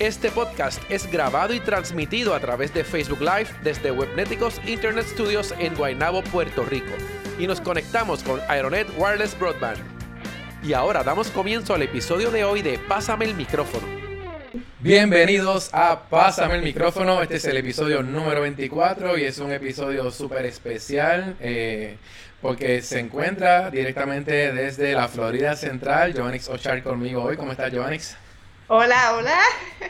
Este podcast es grabado y transmitido a través de Facebook Live desde Webneticos Internet Studios en Guaynabo, Puerto Rico. Y nos conectamos con Aeronet Wireless Broadband. Y ahora damos comienzo al episodio de hoy de Pásame el micrófono. Bienvenidos a Pásame el micrófono. Este es el episodio número 24 y es un episodio súper especial eh, porque se encuentra directamente desde la Florida Central. Joannix Ochar conmigo hoy. ¿Cómo estás, Joannix? Hola, hola.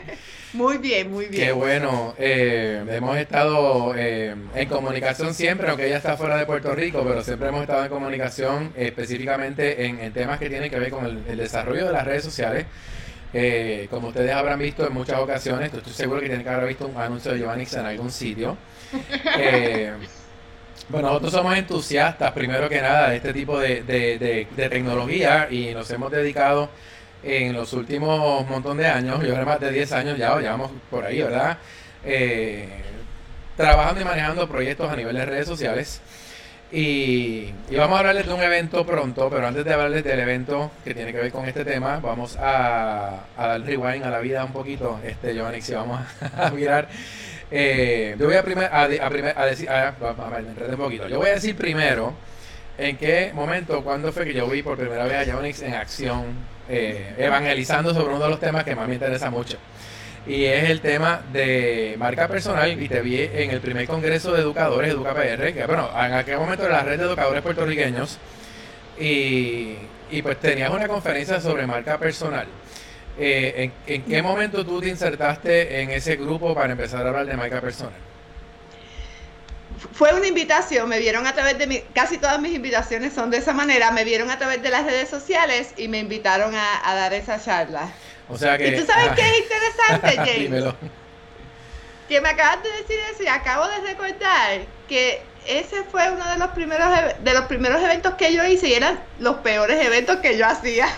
Muy bien, muy bien. Qué bueno. Eh, hemos estado eh, en comunicación siempre, aunque ella está fuera de Puerto Rico, pero siempre hemos estado en comunicación específicamente en, temas que tienen que ver con el, desarrollo de las redes sociales. Eh, como ustedes habrán visto en muchas ocasiones, estoy seguro que tienen que haber visto un anuncio de Giovanni en algún sitio. bueno, nosotros somos entusiastas, primero que nada, de este tipo de, de tecnología y nos hemos dedicado en los últimos montón de años, yo creo más de 10 años ya, llevamos por ahí, ¿verdad? Eh, trabajando y manejando proyectos a nivel de redes sociales. Y, vamos a hablarles de un evento pronto, pero antes de hablarles del evento que tiene que ver con este tema, vamos a, dar rewind a la vida un poquito, este Giovanni, si vamos a, mirar. Eh, yo voy a, primer, a, a, decir, a, me un poquito. Yo voy a decir primero en qué momento, cuándo fue que yo vi por primera vez a Giovanni en acción eh, evangelizando sobre uno de los temas que más me interesa mucho. Y es el tema de marca personal. Y te vi en el primer congreso de educadores, EducaPR, que bueno, en aquel momento era la red de educadores puertorriqueños. Y, pues tenías una conferencia sobre marca personal. Eh, ¿en, ¿En qué momento tú te insertaste en ese grupo para empezar a hablar de marca personal? Fue una invitación, me vieron a través de mi, casi todas mis invitaciones son de esa manera, me vieron a través de las redes sociales y me invitaron a, dar esa charla. O sea que... ¿Y tú sabes qué es interesante, James? Que me acabas de decir eso y acabo de recordar que ese fue uno de los primeros de los primeros eventos que yo hice y eran los peores eventos que yo hacía.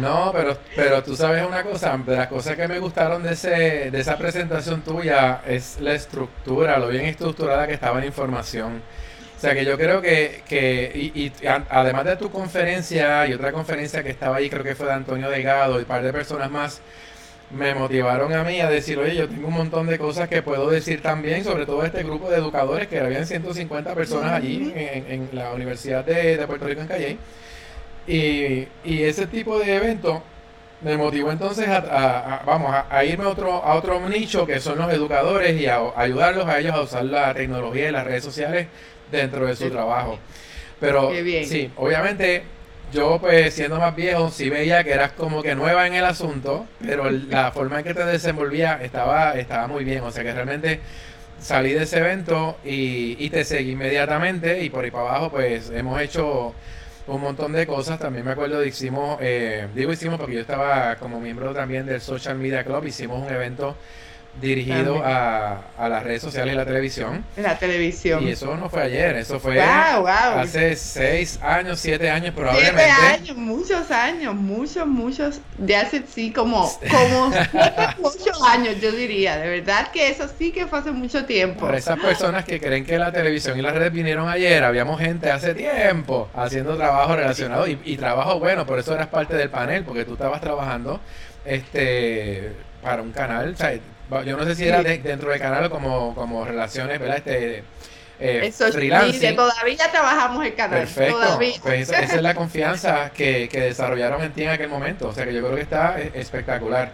No, pero, pero tú sabes una cosa, de las cosas que me gustaron de, ese, de esa presentación tuya es la estructura, lo bien estructurada que estaba la información. O sea que yo creo que, que y, además de tu conferencia y otra conferencia que estaba ahí, creo que fue de Antonio Delgado y un par de personas más, me motivaron a mí a decir, oye, yo tengo un montón de cosas que puedo decir también, sobre todo este grupo de educadores, que habían 150 personas allí en, la Universidad de, de Puerto Rico en Calle y, y ese tipo de evento me motivó entonces a, vamos a, irme a otro, a otro nicho que son los educadores y a, ayudarlos a ellos a usar la tecnología y las redes sociales dentro de su trabajo. Pero sí, obviamente yo pues siendo más viejo sí veía que eras como que nueva en el asunto, pero la forma en que te desenvolvía estaba, estaba muy bien. O sea que realmente salí de ese evento y, te seguí inmediatamente y por ahí para abajo pues hemos hecho un montón de cosas. También me acuerdo de hicimos, eh, digo hicimos porque yo estaba como miembro también del Social Media Club, hicimos un evento dirigido a, a, las redes sociales y la televisión. La televisión. Y eso no fue ayer, eso fue hace seis años, siete años probablemente. Siete años, muchos años, muchos, muchos, de hace sí como, como muchos años yo diría, de verdad que eso sí que fue hace mucho tiempo. Para esas personas que creen que la televisión y las redes vinieron ayer, habíamos gente hace tiempo haciendo trabajo relacionado y, y trabajo bueno, por eso eras parte del panel, porque tú estabas trabajando este para un canal, o sea, yo no sé si era dentro del canal o como, como relaciones, ¿verdad? Este, eh, todavía trabajamos el canal. Perfecto. Pues esa, es la confianza que, que, desarrollaron en ti en aquel momento. O sea que yo creo que está e, espectacular.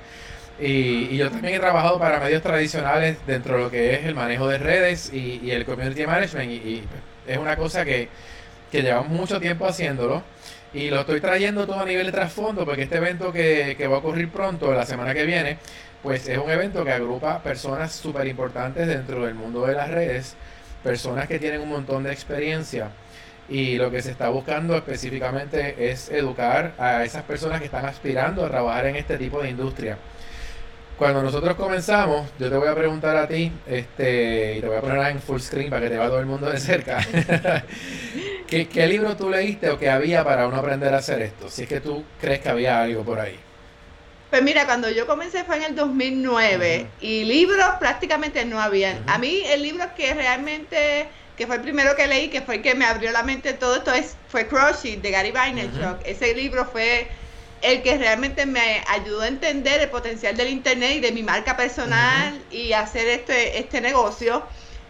Y, y, yo también he trabajado para medios tradicionales dentro de lo que es el manejo de redes y, y el community management. Y, es una cosa que, que llevamos mucho tiempo haciéndolo. Y lo estoy trayendo todo a nivel de trasfondo porque este evento que, que va a ocurrir pronto, la semana que viene, pues es un evento que agrupa personas súper importantes dentro del mundo de las redes, personas que tienen un montón de experiencia y lo que se está buscando específicamente es educar a esas personas que están aspirando a trabajar en este tipo de industria. Cuando nosotros comenzamos, yo te voy a preguntar a ti, este, y te voy a poner en full screen para que te vea todo el mundo de cerca. ¿Qué, ¿Qué libro tú leíste o qué había para uno aprender a hacer esto? Si es que tú crees que había algo por ahí. Pues mira, cuando yo comencé fue en el 2009 y libros prácticamente no habían. A mí el libro que realmente, que fue el primero que leí, que fue el que me abrió la mente todo esto, es, fue Crushing de Gary Vaynerchuk. Ese libro fue el que realmente me ayudó a entender el potencial del internet y de mi marca personal y hacer este, este negocio,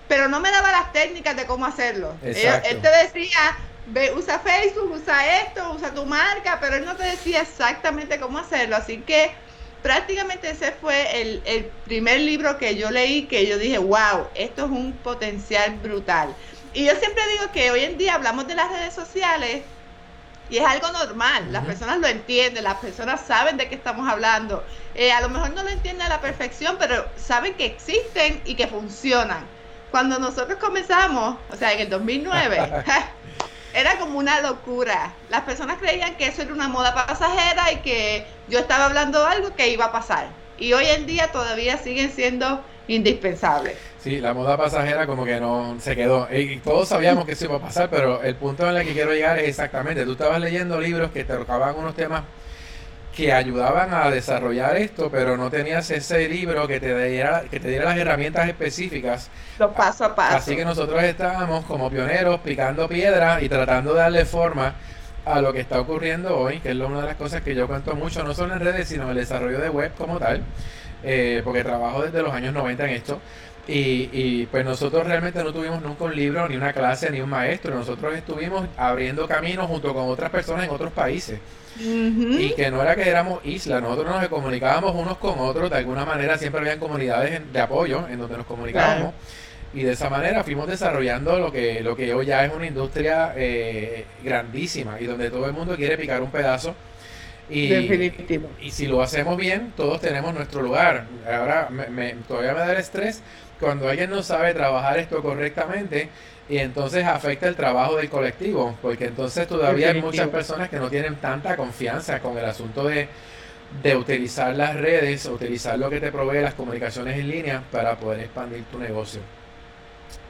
pero no me daba las técnicas de cómo hacerlo. Él, él, te decía, ve, usa Facebook, usa esto, usa tu marca, pero él no te decía exactamente cómo hacerlo, así que prácticamente ese fue el, el primer libro que yo leí que yo dije, wow, esto es un potencial brutal. Y yo siempre digo que hoy en día hablamos de las redes sociales, y es algo normal, las personas lo entienden, las personas saben de qué estamos hablando. Eh, a lo mejor no lo entienden a la perfección, pero saben que existen y que funcionan. Cuando nosotros comenzamos, o sea, en el 2009, era como una locura. Las personas creían que eso era una moda pasajera y que yo estaba hablando algo que iba a pasar. Y hoy en día todavía siguen siendo indispensables. Sí, la moda pasajera como que no se quedó. Y todos sabíamos que eso iba a pasar, pero el punto en el que quiero llegar es exactamente, tú estabas leyendo libros que te tocaban unos temas que ayudaban a desarrollar esto, pero no tenías ese libro que te diera, que te diera las herramientas específicas. Lo paso a paso. Así que nosotros estábamos como pioneros picando piedra y tratando de darle forma a lo que está ocurriendo hoy, que es una de las cosas que yo cuento mucho, no solo en redes, sino en el desarrollo de web como tal, eh, porque trabajo desde los años 90 en esto. Y, y, pues nosotros realmente no tuvimos nunca un libro, ni una clase, ni un maestro. Nosotros estuvimos abriendo caminos junto con otras personas en otros países. Y que no era que éramos islas, nosotros nos comunicábamos unos con otros, de alguna manera siempre habían comunidades de apoyo en donde nos comunicábamos. Y de esa manera fuimos desarrollando lo que, lo que hoy ya es una industria eh, grandísima y donde todo el mundo quiere picar un pedazo. Y, Definitivo. y si lo hacemos bien, todos tenemos nuestro lugar. Ahora me, todavía me da el estrés cuando alguien no sabe trabajar esto correctamente y entonces afecta el trabajo del colectivo, porque entonces todavía hay muchas personas que no tienen tanta confianza con el asunto de, de utilizar las redes, utilizar lo que te provee las comunicaciones en línea para poder expandir tu negocio.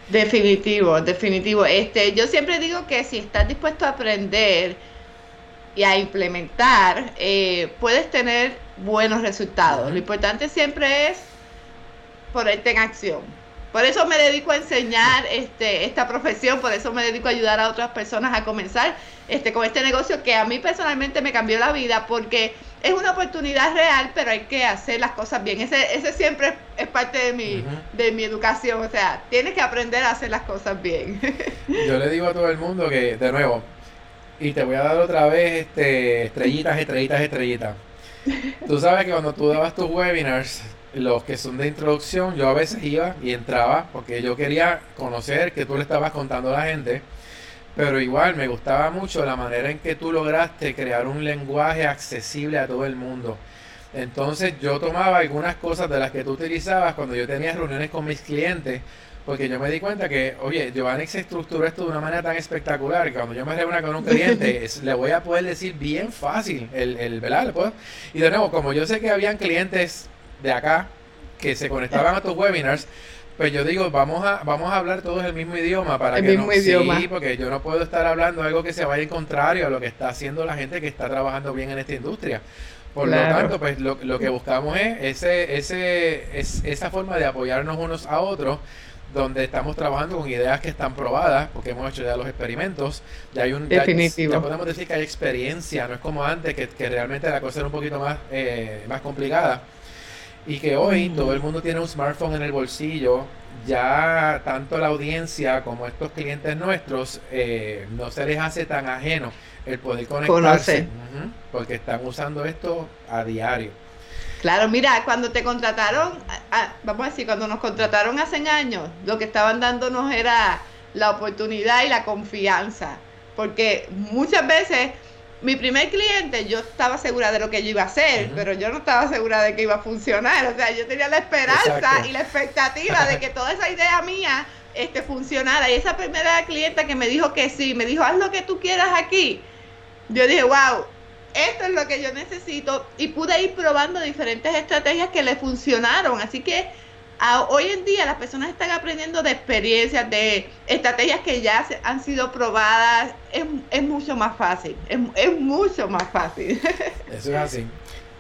Definitivo, definitivo. Este, yo siempre digo que si estás dispuesto a aprender y a implementar, eh, puedes tener buenos resultados. Lo importante siempre es ponerte en acción. Por eso me dedico a enseñar este, esta profesión, por eso me dedico a ayudar a otras personas a comenzar este, con este negocio que a mí personalmente me cambió la vida porque es una oportunidad real, pero hay que hacer las cosas bien. Ese, ese siempre es parte de mi, de mi educación, o sea, tienes que aprender a hacer las cosas bien. Yo le digo a todo el mundo que, de nuevo, y te voy a dar otra vez este, estrellitas, estrellitas, estrellitas. Tú sabes que cuando tú dabas tus webinars, los que son de introducción, yo a veces iba y entraba porque yo quería conocer que tú le estabas contando a la gente, pero igual me gustaba mucho la manera en que tú lograste crear un lenguaje accesible a todo el mundo. Entonces yo tomaba algunas cosas de las que tú utilizabas cuando yo tenía reuniones con mis clientes, porque yo me di cuenta que, oye, Giovanni se estructuró esto de una manera tan espectacular que cuando yo me reúna con un cliente, le voy a poder decir bien fácil el, el ¿verdad? Y de nuevo, como yo sé que habían clientes de acá que se conectaban a tus webinars, pues yo digo, vamos a, vamos a hablar todos el mismo idioma para el que mismo no, idioma. Sí, porque yo no puedo estar hablando algo que se vaya en contrario a lo que está haciendo la gente que está trabajando bien en esta industria. Por lo tanto, pues lo, lo, que buscamos es ese, ese, es, esa forma de apoyarnos unos a otros, donde estamos trabajando con ideas que están probadas, porque hemos hecho ya los experimentos, ya hay un ya, ya, podemos decir que hay experiencia, no es como antes, que, que realmente la cosa era un poquito más, eh, más complicada. Y que hoy todo el mundo tiene un smartphone en el bolsillo, ya tanto la audiencia como estos clientes nuestros eh, no se les hace tan ajeno el poder conectarse, uh -huh, porque están usando esto a diario. Claro, mira, cuando te contrataron, a, vamos a decir, cuando nos contrataron hace años, lo que estaban dándonos era la oportunidad y la confianza, porque muchas veces mi primer cliente, yo estaba segura de lo que yo iba a hacer, uh -huh. pero yo no estaba segura de que iba a funcionar. O sea, yo tenía la esperanza Exacto. y la expectativa de que toda esa idea mía este, funcionara. Y esa primera clienta que me dijo que sí, me dijo, haz lo que tú quieras aquí. Yo dije, wow, esto es lo que yo necesito y pude ir probando diferentes estrategias que le funcionaron. Así que hoy en día las personas están aprendiendo de experiencias, de estrategias que ya han sido probadas. Es, mucho más fácil, es, mucho más fácil. Eso es así.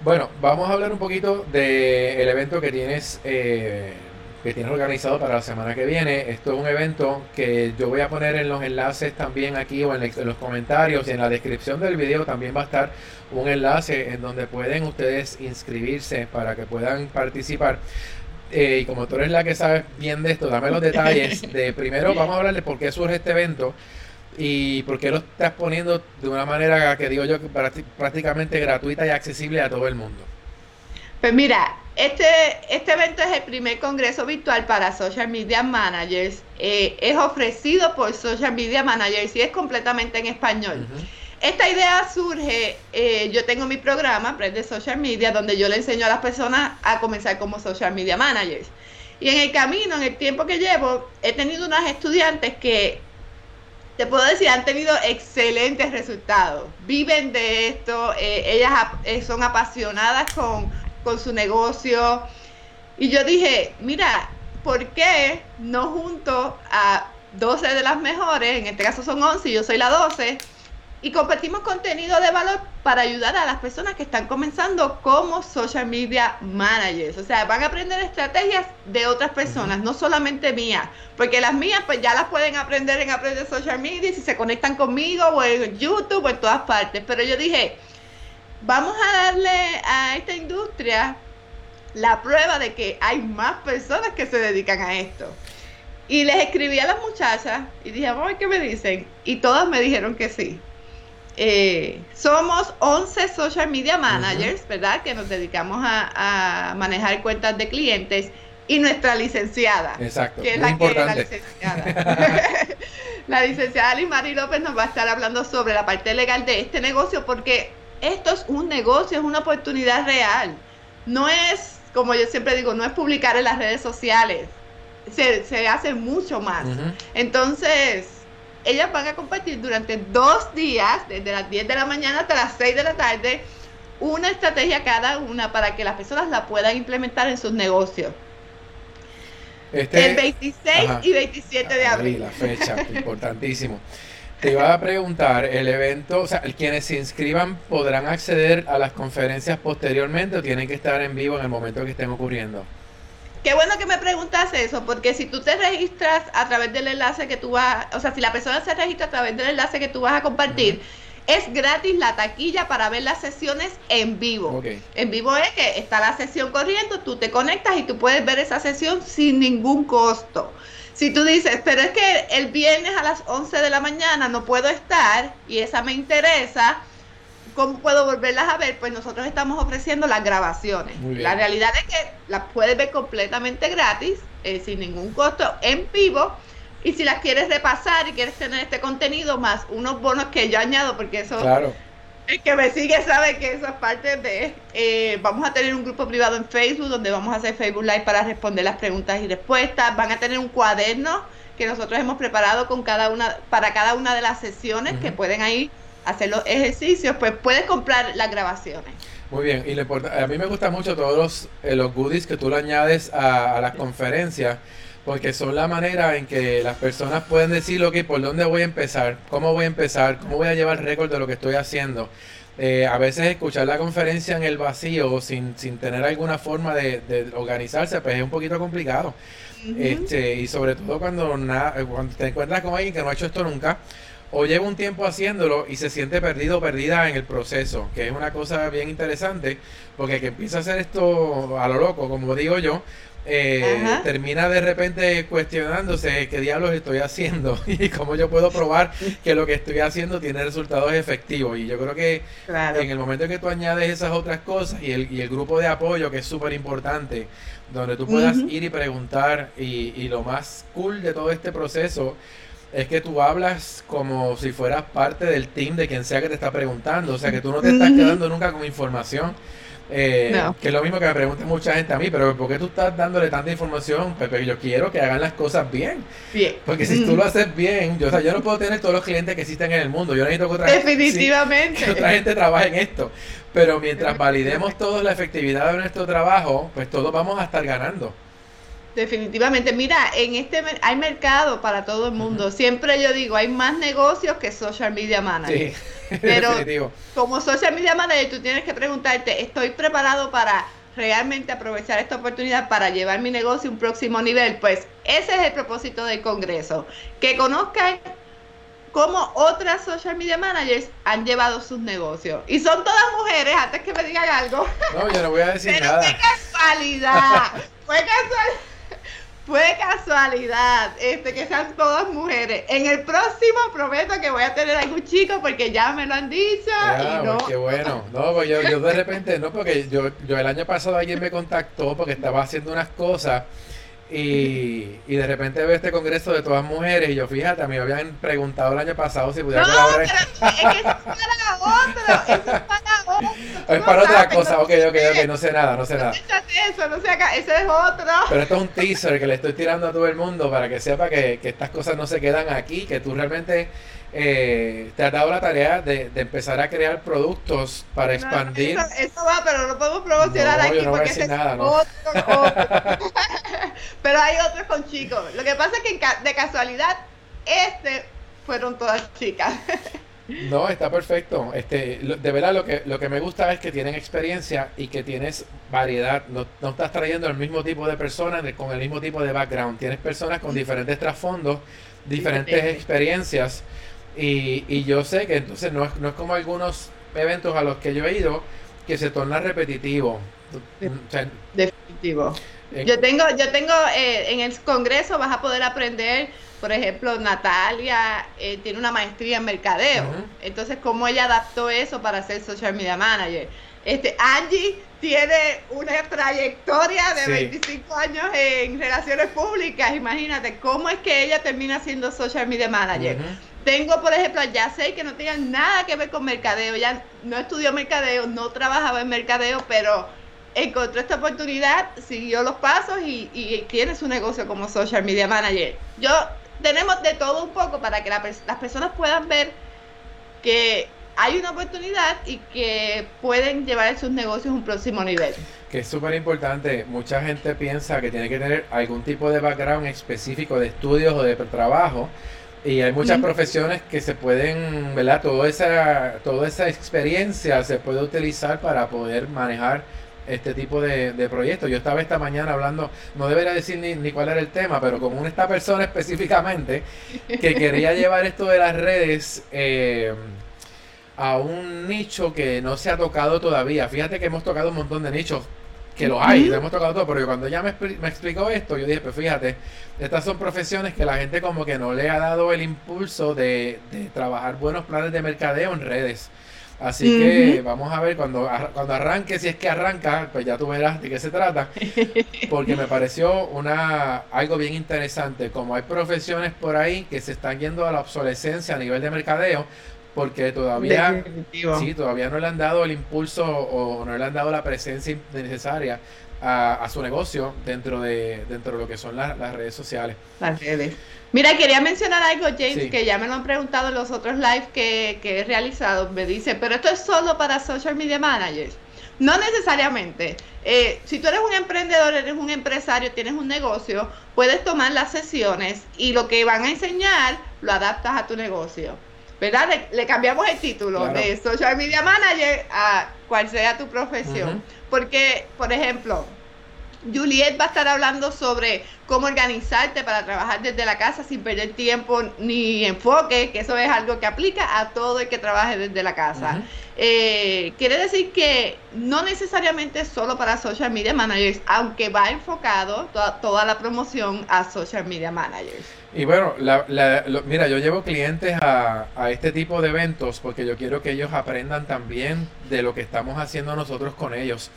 Bueno, vamos a hablar un poquito del evento que tienes. Eh, que tienes organizado para la semana que viene. Esto es un evento que yo voy a poner en los enlaces también aquí o en, los comentarios y en la descripción del video también va a estar un enlace en donde pueden ustedes inscribirse para que puedan participar. Eh, y como tú eres la que sabes bien de esto, dame los detalles. De primero vamos a hablar de por qué surge este evento y por qué lo estás poniendo de una manera que digo yo prácticamente gratuita y accesible a todo el mundo. Pues mira, este, este evento es el primer congreso virtual para social media managers. Eh, es ofrecido por social media managers y es completamente en español. Esta idea surge, eh, yo tengo mi programa, de Social Media, donde yo le enseño a las personas a comenzar como social media managers. Y en el camino, en el tiempo que llevo, he tenido unas estudiantes que, te puedo decir, han tenido excelentes resultados. Viven de esto, eh, ellas son apasionadas con, con su negocio. Y yo dije, mira, ¿por qué no junto a 12 de las mejores, en este caso son 11 y yo soy la 12, y compartimos contenido de valor para ayudar a las personas que están comenzando como social media managers. O sea, van a aprender estrategias de otras personas, no solamente mías, porque las mías pues ya las pueden aprender en Aprender Social Media si se conectan conmigo o en YouTube o en todas partes. Pero yo dije, vamos a darle a esta industria la prueba de que hay más personas que se dedican a esto. Y les escribí a las muchachas y dije, vamos a ver qué me dicen. Y todas me dijeron que sí. Eh, somos 11 social media managers, ¿verdad? Que nos dedicamos a, manejar cuentas de clientes y nuestra licenciada. Exacto. Que es la que la licenciada. la licenciada Limari López nos va a estar hablando sobre la parte legal de este negocio porque esto es un negocio, es una oportunidad real. No es, como yo siempre digo, no es publicar en las redes sociales. Se, hace mucho más. Entonces, ellas van a compartir durante dos días, desde las 10 de la mañana hasta las 6 de la tarde, una estrategia cada una para que las personas la puedan implementar en sus negocios. Este, el 26 y 27 de abril. La fecha, importantísimo. Te iba a preguntar, el evento, o sea, quienes se inscriban podrán acceder a las conferencias posteriormente o tienen que estar en vivo en el momento que estén ocurriendo. Qué bueno que me preguntas eso, porque si tú te registras a través del enlace que tú vas, o sea, si la persona se registra a través del enlace que tú vas a compartir, es gratis la taquilla para ver las sesiones en vivo. En vivo es que está la sesión corriendo, tú te conectas y tú puedes ver esa sesión sin ningún costo. Si tú dices, pero es que el viernes a las 11 de la mañana no puedo estar y esa me interesa, ¿Cómo puedo volverlas a ver? Pues nosotros estamos ofreciendo las grabaciones. La realidad es que las puedes ver completamente gratis, eh, sin ningún costo, en vivo. Y si las quieres repasar y quieres tener este contenido más unos bonos que yo añado, porque eso claro. El que me sigue sabe que eso es parte de... Eh, vamos a tener un grupo privado en Facebook donde vamos a hacer Facebook Live para responder las preguntas y respuestas. Van a tener un cuaderno que nosotros hemos preparado con cada una para cada una de las sesiones que pueden ahí hacer los ejercicios, pues puedes comprar las grabaciones. Muy bien, y a mí me gustan mucho todos los, eh, los goodies que tú le añades a, las conferencias, porque son la manera en que las personas pueden decir, ok, ¿por dónde voy a empezar? ¿Cómo voy a empezar? ¿Cómo voy a llevar récord de lo que estoy haciendo? Eh, a veces escuchar la conferencia en el vacío sin, sin tener alguna forma de, organizarse, pues es un poquito complicado. este, y sobre todo cuando, cuando te encuentras con alguien que no ha hecho esto nunca, o lleva un tiempo haciéndolo y se siente perdido o perdida en el proceso, que es una cosa bien interesante, porque que empieza a hacer esto a lo loco, como digo yo, eh, termina de repente cuestionándose qué diablos estoy haciendo y cómo yo puedo probar que lo que estoy haciendo tiene resultados efectivos. Y yo creo que en el momento en que tú añades esas otras cosas y el, y el grupo de apoyo, que es súper importante, donde tú puedas ir y preguntar, y, y lo más cool de todo este proceso, es que tú hablas como si fueras parte del team de quien sea que te está preguntando. O sea, que tú no te estás quedando nunca con información. Eh, que es lo mismo que me pregunta mucha gente a mí, pero ¿por qué tú estás dándole tanta información? Pepe, yo quiero que hagan las cosas bien. Bien. Porque si tú lo haces bien, yo, o sea, yo no puedo tener todos los clientes que existen en el mundo. Yo necesito que otra, Definitivamente. que otra gente trabaje en esto. Pero mientras validemos todos la efectividad de nuestro trabajo, pues todos vamos a estar ganando. Definitivamente, mira, en este hay mercado para todo el mundo. Siempre yo digo, hay más negocios que social media manager. Sí, Pero como social media manager, tú tienes que preguntarte, ¿estoy preparado para realmente aprovechar esta oportunidad para llevar mi negocio a un próximo nivel? Pues ese es el propósito del Congreso, que conozcan cómo otras social media managers han llevado sus negocios. Y son todas mujeres, antes que me digan algo. No, yo no voy a decir Pero nada. ¡Qué casualidad! Fue casualidad. Fue casualidad este, que sean todas mujeres. En el próximo prometo que voy a tener algún chico porque ya me lo han dicho. y no. Pues qué bueno. No, pues yo, yo de repente, no, porque yo, yo el año pasado alguien me contactó porque estaba haciendo unas cosas y, y, de repente veo este congreso de todas mujeres y yo fíjate, a mí me habían preguado el año pasado si pudiera no, colaborar. Pero es que eso es para otro, es para otro. Es para otra cosa, ok, ok, ok, no sé nada, no sé nada. Eso, no sé acá, ese es otro. Pero esto es un teaser que le estoy tirando a todo el mundo para que sepa que, que estas cosas no se quedan aquí, que tú realmente eh, te has dado la tarea de, de, empezar a crear productos para expandir. No, eso, eso, va, pero no podemos promocionar no, aquí no porque ese nada, ¿no? otro, otro. pero hay otros con chicos. Lo que pasa es que de casualidad, este fueron todas chicas. No, está perfecto. Este, de verdad lo que, lo que me gusta es que tienen experiencia y que tienes variedad. No, no estás trayendo el mismo tipo de personas con el mismo tipo de background. Tienes personas con diferentes trasfondos, diferentes experiencias. Y, y yo sé que entonces no es, no es como algunos eventos a los que yo he ido que se torna repetitivo. O sea, Definitivo. Eh, yo tengo, yo tengo eh, en el Congreso vas a poder aprender, por ejemplo, Natalia eh, tiene una maestría en mercadeo. Uh -huh. Entonces, cómo ella adaptó eso para ser social media manager. Este, Angie tiene una trayectoria de sí. 25 años en relaciones públicas. Imagínate cómo es que ella termina siendo social media manager. Uh -huh. Tengo, por ejemplo, ya sé que no tenga nada que ver con mercadeo, ya no estudió mercadeo, no trabajaba en mercadeo, pero encontró esta oportunidad, siguió los pasos y, y tiene su negocio como social media manager. Yo tenemos de todo un poco para que la, las personas puedan ver que hay una oportunidad y que pueden llevar sus negocios a un próximo nivel. Que es súper importante. Mucha gente piensa que tiene que tener algún tipo de background específico de estudios o de trabajo. Y hay muchas profesiones que se pueden, ¿verdad? Toda esa, toda esa experiencia se puede utilizar para poder manejar este tipo de, de, proyectos. Yo estaba esta mañana hablando, no debería decir ni, ni cuál era el tema, pero como esta persona específicamente que quería llevar esto de las redes eh, a un nicho que no se ha tocado todavía. Fíjate que hemos tocado un montón de nichos que los hay, lo hemos tocado todo, pero cuando ella me, me, explicó esto, yo dije, pues fíjate, estas son profesiones que la gente como que no le ha dado el impulso de, de trabajar buenos planes de mercadeo en redes. Así uh -huh. que vamos a ver cuando, cuando arranque, si es que arranca, pues ya tú verás de qué se trata. Porque me pareció una algo bien interesante. Como hay profesiones por ahí que se están yendo a la obsolescencia a nivel de mercadeo, porque todavía sí, todavía no le han dado el impulso o no le han dado la presencia necesaria a, a su negocio dentro de dentro de lo que son la, las redes sociales. Las redes. Mira, quería mencionar algo, James, sí. que ya me lo han preguntado en los otros live que, que, he realizado. Me dice, pero esto es solo para social media managers. No necesariamente. Eh, si tú eres un emprendedor, eres un empresario, tienes un negocio, puedes tomar las sesiones y lo que van a enseñar lo adaptas a tu negocio. ¿Verdad? Le, le cambiamos el título claro. de social media manager a cual sea tu profesión. Uh -huh. Porque, por ejemplo, Juliet va a estar hablando sobre cómo organizarte para trabajar desde la casa sin perder tiempo ni enfoque, que eso es algo que aplica a todo el que trabaje desde la casa. Uh -huh. eh, quiere decir que no necesariamente solo para social media managers, aunque va enfocado toda la promoción a social media managers. Y bueno, la, la, lo, mira, yo llevo clientes a, a, este tipo de eventos porque yo quiero que ellos aprendan también de lo que estamos haciendo nosotros con ellos.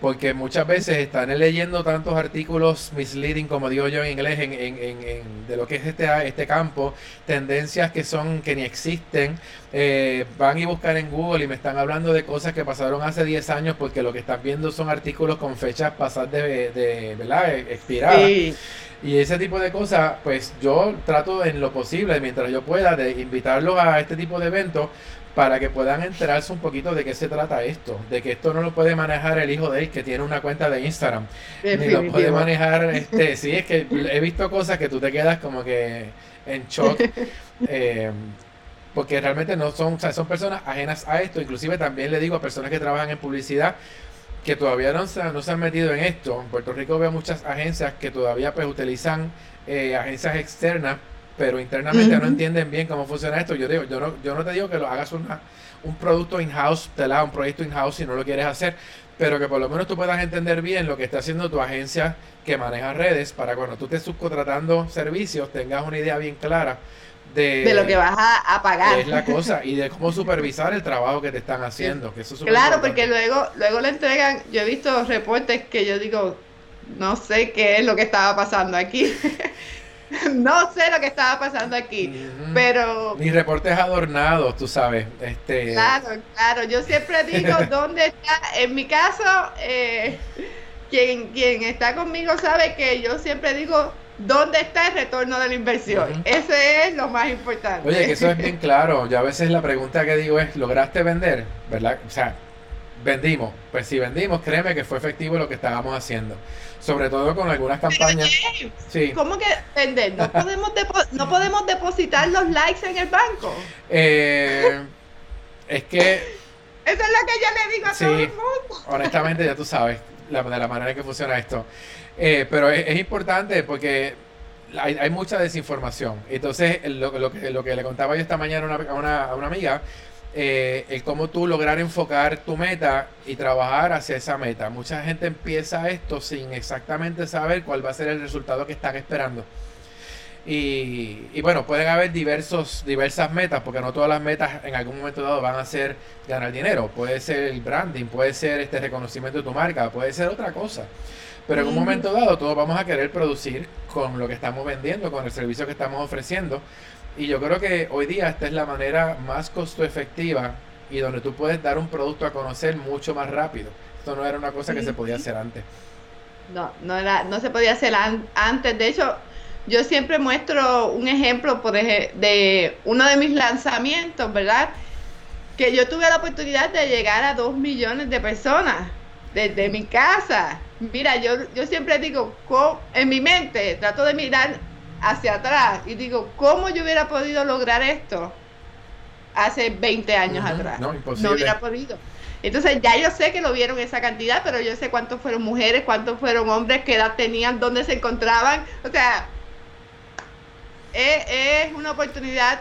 porque muchas veces están leyendo tantos artículos misleading, como digo yo en inglés, en, en, de lo que es este, este campo, tendencias que son que ni existen, eh, van y buscan en Google y me están hablando de cosas que pasaron hace 10 años porque lo que están viendo son artículos con fechas pasadas de, de ¿verdad? E, expiradas. Y ese tipo de cosas, pues yo trato en lo posible, mientras yo pueda, de invitarlos a este tipo de eventos para que puedan enterarse un poquito de qué se trata esto, de que esto no lo puede manejar el hijo de él que tiene una cuenta de Instagram, ni lo puede manejar, este, sí, es que he visto cosas que tú te quedas como que en shock, eh, porque realmente no son, o sea, son personas ajenas a esto, inclusive también le digo a personas que trabajan en publicidad, que todavía no se, no se han metido en esto, en Puerto Rico veo muchas agencias que todavía pues utilizan eh, agencias externas pero internamente no entienden bien cómo funciona esto. Yo digo, yo no, yo no te digo que lo hagas una, un producto in-house, te la un proyecto in-house si no lo quieres hacer, pero que por lo menos tú puedas entender bien lo que está haciendo tu agencia que maneja redes para cuando tú estés subcontratando servicios tengas una idea bien clara de, de, lo que vas a, pagar. Es la cosa, y de cómo supervisar el trabajo que te están haciendo. Que eso claro, porque luego, luego le entregan, yo he visto reportes que yo digo, no sé qué es lo que estaba pasando aquí. no sé lo que estaba pasando aquí, pero... Mis reportes adornados, tú sabes. Este... Claro, claro. Yo siempre digo dónde está, en mi caso, eh, quien, quien está conmigo sabe que yo siempre digo dónde está el retorno de la inversión. Ese es lo más importante. Oye, que eso es bien claro. Yo a veces la pregunta que digo es, ¿lograste vender? ¿Verdad? O sea, vendimos. Pues si vendimos, créeme que fue efectivo lo que estábamos haciendo. Sobre todo con algunas campañas. Sí. ¿Cómo que vender? ¿No podemos, ¿No podemos depositar los likes en el banco? Eh, es que... Eso es lo que yo le digo a todo el mundo. Honestamente, ya tú sabes la, de la manera en que funciona esto. Eh, pero es, importante porque hay, mucha desinformación. Entonces, lo, que, le contaba yo esta mañana a una, amiga eh, el cómo tú lograr enfocar tu meta y trabajar hacia esa meta. Mucha gente empieza esto sin exactamente saber cuál va a ser el resultado que están esperando. Y, bueno, pueden haber diversos, diversas metas, porque no todas las metas en algún momento dado van a ser ganar dinero. Puede ser el branding, puede ser este reconocimiento de tu marca, puede ser otra cosa. Pero en un momento dado todos vamos a querer producir con lo que estamos vendiendo, con el servicio que estamos ofreciendo. Y yo creo que hoy día esta es la manera más costo efectiva y donde tú puedes dar un producto a conocer mucho más rápido. Esto no era una cosa que se podía hacer antes. No, no era, no se podía hacer antes. De hecho, yo siempre muestro un ejemplo por de uno de mis lanzamientos, ¿verdad? Que yo tuve la oportunidad de llegar a dos millones de personas desde mi casa. Mira, yo, yo siempre digo, en mi mente trato de mirar hacia atrás y digo, ¿cómo yo hubiera podido lograr esto hace 20 años atrás? No, no hubiera podido. Entonces ya yo sé que lo vieron esa cantidad, pero yo sé cuántos fueron mujeres, cuántos fueron hombres, qué edad tenían, dónde se encontraban. O sea, es, una oportunidad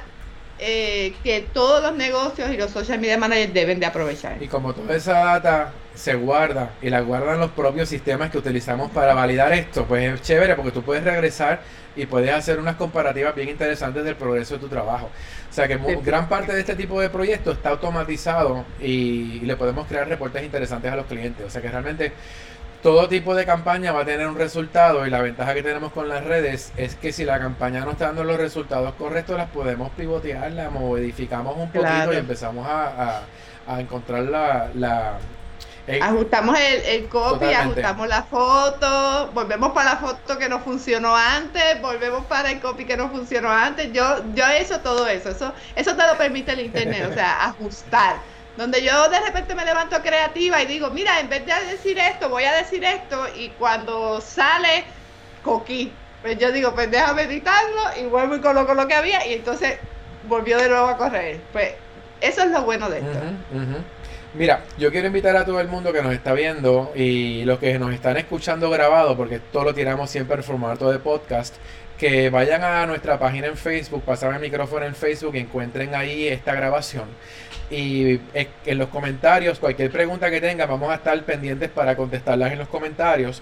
eh, que todos los negocios y los social media managers deben de aprovechar. Y como toda esa data se guarda y la guardan los propios sistemas que utilizamos para validar esto, pues es chévere porque tú puedes regresar y puedes hacer unas comparativas bien interesantes del progreso de tu trabajo. O sea que gran parte de este tipo de proyectos está automatizado y, le podemos crear reportes interesantes a los clientes. O sea que realmente todo tipo de campaña va a tener un resultado y la ventaja que tenemos con las redes es que si la campaña no está dando los resultados correctos, las podemos pivotear, la modificamos un poquito y empezamos a, encontrar la ajustamos el, el copy, ajustamos la foto, volvemos para la foto que no funcionó antes, volvemos para el copy que no funcionó antes. Yo, yo eso, todo eso, eso, eso te lo permite el internet, o sea, ajustar. Donde yo de repente me levanto creativa y digo, mira, en vez de decir esto, voy a decir esto, y cuando sale coquí, pues yo digo, pues déjame editarlo y vuelvo y coloco lo que había, y entonces volvió de nuevo a correr. Pues eso es lo bueno de esto. Mira, yo quiero invitar a todo el mundo que nos está viendo y los que nos están escuchando grabado, porque todo lo tiramos siempre en formato de podcast, que vayan a nuestra página en Facebook, pasen el micrófono en Facebook y encuentren ahí esta grabación. Y en los comentarios, cualquier pregunta que tengan, vamos a estar pendientes para contestarlas en los comentarios.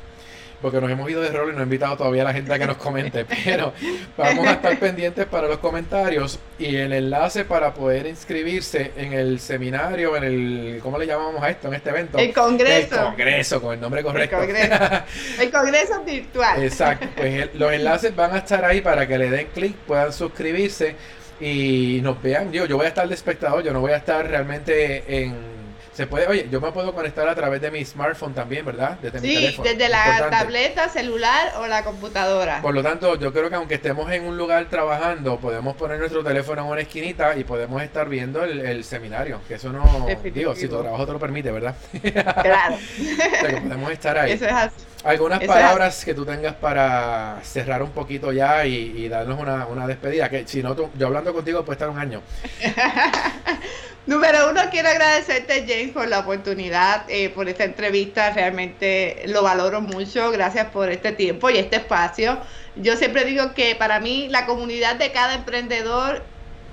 Porque nos hemos ido de rol y no he invitado todavía a la gente a que nos comente, pero vamos a estar pendientes para los comentarios y el enlace para poder inscribirse en el seminario, en el, ¿cómo le llamamos a esto, en este evento? El Congreso. El Congreso, con el nombre correcto. El Congreso, el congreso virtual. Exacto, pues los enlaces van a estar ahí para que le den clic, puedan suscribirse y nos vean. Yo, yo voy a estar de espectador, yo no voy a estar realmente en se puede, oye, yo me puedo conectar a través de mi smartphone también, ¿verdad? Desde sí, desde la tableta, celular o la computadora. Por lo tanto, yo creo que aunque estemos en un lugar trabajando, podemos poner nuestro teléfono en una esquinita y podemos estar viendo el, seminario. Que eso no, digo, si tu trabajo te lo permite, ¿verdad? Claro. o sea, que podemos estar ahí. Eso es así. Algunas palabras que tú tengas para cerrar un poquito ya y, darnos una, una, despedida, que si no, yo hablando contigo puede estar un año. Número uno, quiero agradecerte, James, por la oportunidad, eh, por esta entrevista. Realmente lo valoro mucho. Gracias por este tiempo y este espacio. Yo siempre digo que para mí la comunidad de cada emprendedor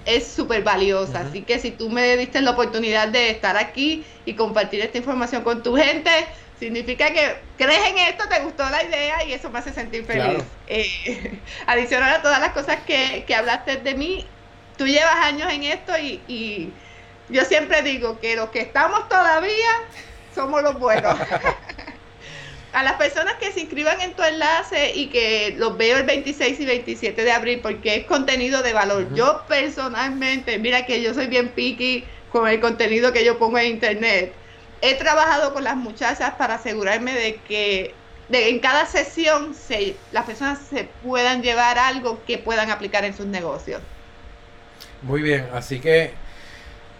es súper valiosa. Así que si tú me diste la oportunidad de estar aquí y compartir esta información con tu gente, significa que crees en esto, te gustó la idea y eso me hace sentir feliz. Eh, adicional a todas las cosas que, que, hablaste de mí, tú llevas años en esto y, y, yo siempre digo que los que estamos todavía somos los buenos. a las personas que se inscriban en tu enlace y que los veo el 26 y 27 de abril porque es contenido de valor. Yo personalmente, mira que yo soy bien picky con el contenido que yo pongo en internet he trabajado con las muchachas para asegurarme de que en cada sesión se, las personas se puedan llevar algo que puedan aplicar en sus negocios. Muy bien, así que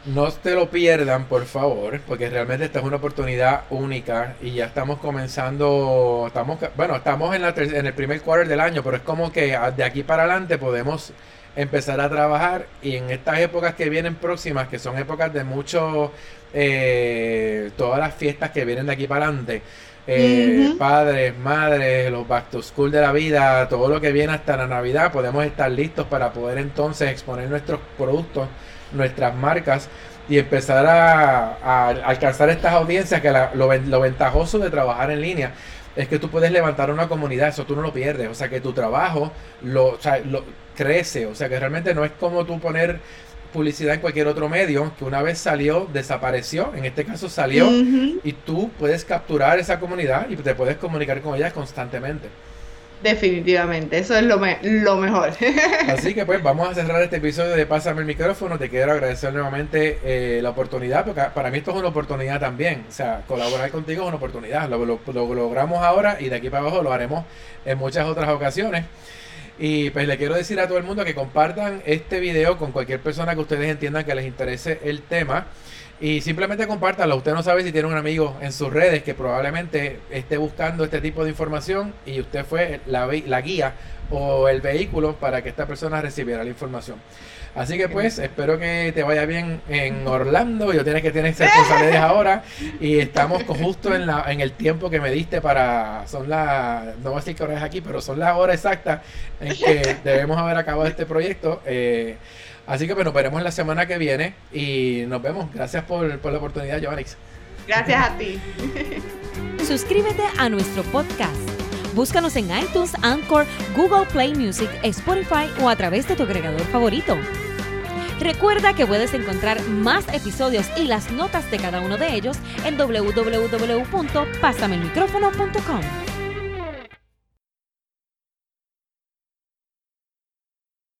no te lo pierdan, por favor, porque realmente esta es una oportunidad única y ya estamos comenzando, estamos, bueno, estamos en, la en el primer quarter del año, pero es como que de aquí para adelante podemos empezar a trabajar y en estas épocas que vienen próximas, que son épocas de mucho, eh, todas las fiestas que vienen de aquí para adelante, eh, padres, madres, los back to school de la vida, todo lo que viene hasta la Navidad, podemos estar listos para poder entonces exponer nuestros productos, nuestras marcas y empezar a, alcanzar estas audiencias que lo, lo ventajoso de trabajar en línea es que tú puedes levantar una comunidad, eso tú no lo pierdes, o sea que tu trabajo lo, lo crece, o sea que realmente no es como tú poner publicidad en cualquier otro medio que una vez salió, desapareció, en este caso salió y tú puedes capturar esa comunidad y te puedes comunicar con ella constantemente. Definitivamente, eso es lo, lo mejor. Así que pues vamos a cerrar este episodio de Pásame el micrófono. Te quiero agradecer nuevamente eh, la oportunidad, porque para mí esto es una oportunidad también. O sea, colaborar contigo es una oportunidad. Lo logramos ahora y de aquí para abajo lo haremos en muchas otras ocasiones. Y pues le quiero decir a todo el mundo que compartan este video con cualquier persona que ustedes entiendan que les interese el tema. Y simplemente compártanlo. Usted no sabe si tiene un amigo en sus redes que probablemente esté buscando este tipo de información y usted fue la, la guía o el vehículo para que esta persona recibiera la información. Así que pues espero que te vaya bien en Orlando. Yo tienes que tener responsabilidades ahora y estamos justo en la en el tiempo que me diste para son las no voy a decir que hora es aquí, pero son las horas exactas en que debemos haber acabado este proyecto. Eh, así que bueno, veremos la semana que viene y nos vemos. Gracias por, por la oportunidad, Giovanix. Gracias a ti. Suscríbete a nuestro podcast. Búscanos en iTunes, Anchor, Google Play Music, Spotify o a través de tu agregador favorito. Recuerda que puedes encontrar más episodios y las notas de cada uno de ellos en www.pasamelmicrófono.com.